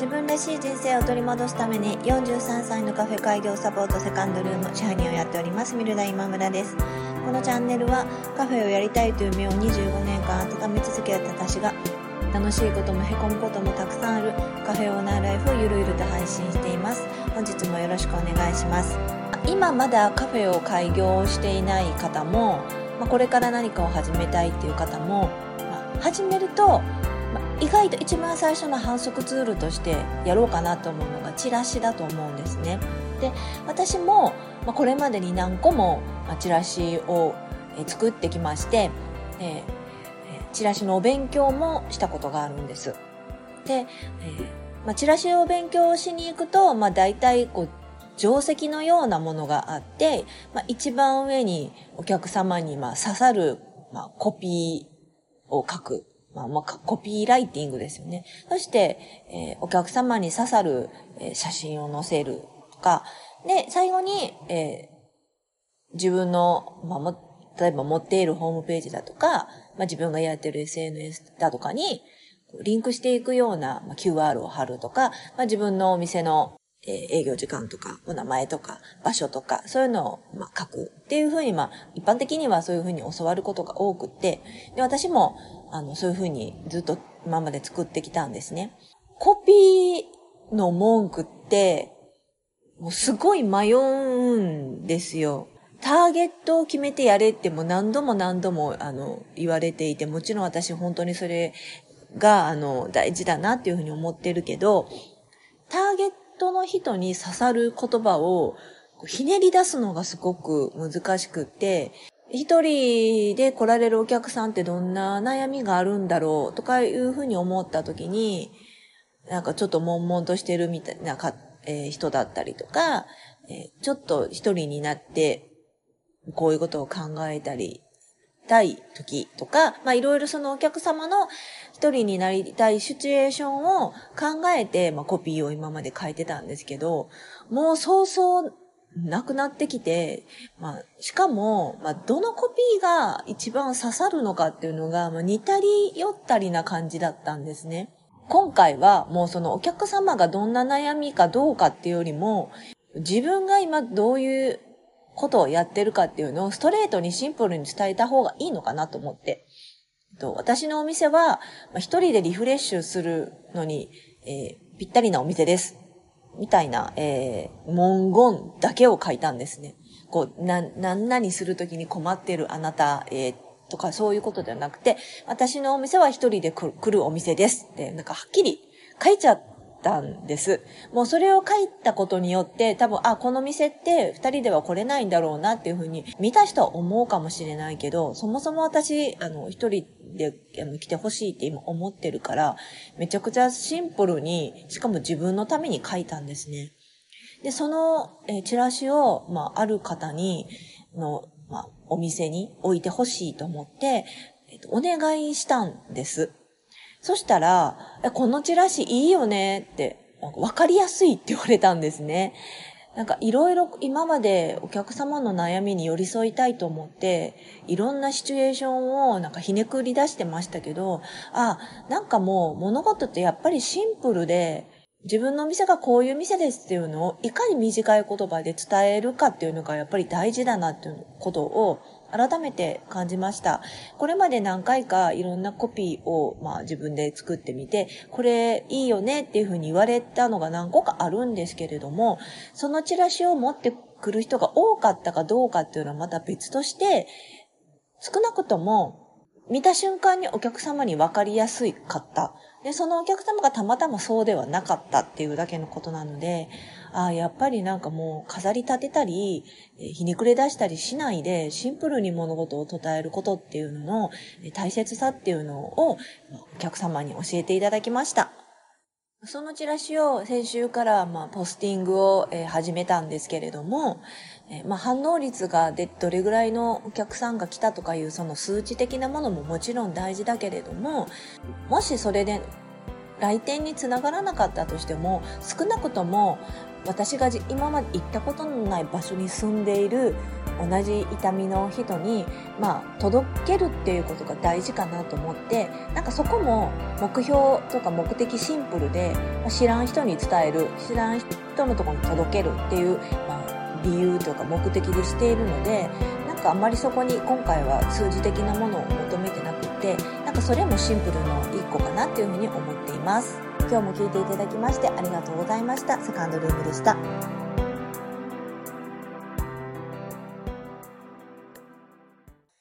自分らしい人生を取り戻すために43歳のカフェ開業サポートセカンドルーム支配人をやっておりますミルダ今村です。このチャンネルはカフェをやりたいという夢を25年間温め続けた私が楽しいこともへこむこともたくさんあるカフェオーナーライフをゆるゆると配信しています。本日もよろしくお願いします。今まだカフェを開業していない方も、これから何かを始めたいっていう方も、ま、始めると意外と一番最初の反則ツールとしてやろうかなと思うのがチラシだと思うんですね。で私もこれまでに何個もチラシを作ってきまして、えチラシのお勉強もしたことがあるんです。で、えま、チラシを勉強しに行くと、まあ、大体こう定石のようなものがあって、まあ、一番上にお客様にま刺さる、ま、コピーを書くまあ、まあ、コピーライティングですよね。そして、えー、お客様に刺さる、えー、写真を載せるとか、で、最後に、えー、自分の、まあ、も例えば持っているホームページだとか、まあ、自分がやってる SNS だとかに、リンクしていくような、まあ、QR を貼るとか、まあ、自分のお店のえ、営業時間とか、お名前とか、場所とか、そういうのを、ま、書くっていうふうに、ま、一般的にはそういうふうに教わることが多くて、で、私も、あの、そういうふうにずっと今まで作ってきたんですね。コピーの文句って、もうすごい迷うんですよ。ターゲットを決めてやれっても何度も何度も、あの、言われていて、もちろん私本当にそれが、あの、大事だなっていうふうに思ってるけど、ターゲットトの人に刺さる言葉をひねり出すのがすごく難しくって、一人で来られるお客さんってどんな悩みがあるんだろうとかいうふうに思った時に、なんかちょっと悶々としてるみたいなか、えー、人だったりとか、えー、ちょっと一人になって、こういうことを考えたりたい時とか、まあいろいろそのお客様の一人になりたいシチュエーションを考えて、まあコピーを今まで書いてたんですけど、もうそうそうなくなってきて、まあ、しかも、まあ、どのコピーが一番刺さるのかっていうのが、まあ、似たり寄ったりな感じだったんですね。今回はもうそのお客様がどんな悩みかどうかっていうよりも、自分が今どういうことをやってるかっていうのをストレートにシンプルに伝えた方がいいのかなと思って。と私のお店は、一人でリフレッシュするのに、えー、ぴったりなお店です。みたいな、えー、文言だけを書いたんですね。こう、な、なんなにするときに困ってるあなた、えー、とかそういうことではなくて、私のお店は一人で来るお店ですって、なんかはっきり書いちゃったんです。もうそれを書いたことによって、多分、あ、この店って二人では来れないんだろうなっていうふうに見た人は思うかもしれないけど、そもそも私、あの、一人で来てほしいって今思ってるから、めちゃくちゃシンプルに、しかも自分のために書いたんですね。で、その、えチラシを、まあ、ある方に、の、まあ、お店に置いてほしいと思って、えっと、お願いしたんです。そしたら、このチラシいいよねって、わかりやすいって言われたんですね。なんかいろいろ今までお客様の悩みに寄り添いたいと思って、いろんなシチュエーションをなんかひねくり出してましたけど、あ、なんかもう物事ってやっぱりシンプルで、自分の店がこういう店ですっていうのをいかに短い言葉で伝えるかっていうのがやっぱり大事だなっていうことを改めて感じました。これまで何回かいろんなコピーを、まあ、自分で作ってみて、これいいよねっていうふうに言われたのが何個かあるんですけれども、そのチラシを持ってくる人が多かったかどうかっていうのはまた別として、少なくとも見た瞬間にお客様に分かりやすいかった。で、そのお客様がたまたまそうではなかったっていうだけのことなので、ああ、やっぱりなんかもう飾り立てたり、ひねくれ出したりしないで、シンプルに物事を捉えることっていうのの大切さっていうのをお客様に教えていただきました。そのチラシを先週からまあポスティングをえ始めたんですけれどもえ、まあ、反応率がでどれぐらいのお客さんが来たとかいうその数値的なものももちろん大事だけれどももしそれで来店につながらなかったとしても少なくとも私が今まで行ったことのない場所に住んでいる同じ痛みの人に、まあ、届けるっていうことが大事かなと思ってなんかそこも目標とか目的シンプルで、ま、知らん人に伝える知らん人のとこに届けるっていう、まあ、理由とか目的でしているのでなんかあんまりそこに今回は数字的なものを求めてなくてなんかそれもシンプルの一個かなっていうふうに思っています。今日も聞いていただきましてありがとうございました。セカンドルームでした。